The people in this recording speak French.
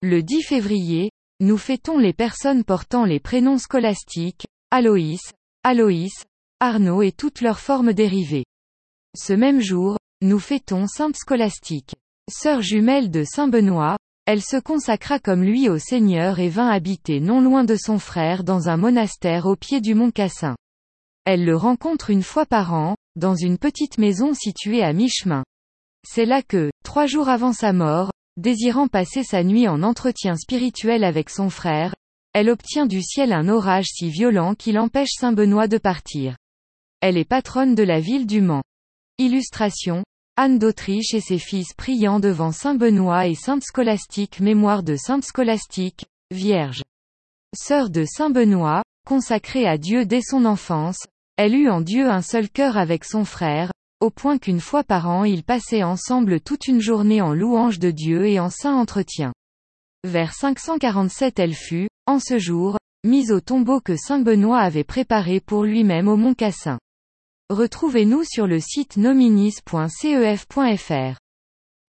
Le 10 février, nous fêtons les personnes portant les prénoms scolastiques, Aloïs, Aloïs, Arnaud et toutes leurs formes dérivées. Ce même jour, nous fêtons Sainte Scolastique. Sœur jumelle de Saint Benoît, elle se consacra comme lui au Seigneur et vint habiter non loin de son frère dans un monastère au pied du mont Cassin. Elle le rencontre une fois par an, dans une petite maison située à mi-chemin. C'est là que, trois jours avant sa mort, désirant passer sa nuit en entretien spirituel avec son frère, elle obtient du ciel un orage si violent qu'il empêche Saint Benoît de partir. Elle est patronne de la ville du Mans. Illustration, Anne d'Autriche et ses fils priant devant Saint Benoît et Sainte Scolastique Mémoire de Sainte Scolastique, Vierge. Sœur de Saint Benoît, consacrée à Dieu dès son enfance, elle eut en Dieu un seul cœur avec son frère, au point qu'une fois par an ils passaient ensemble toute une journée en louange de Dieu et en saint entretien. Vers 547 elle fut, en ce jour, mise au tombeau que Saint Benoît avait préparé pour lui-même au Mont Cassin. Retrouvez-nous sur le site nominis.cef.fr.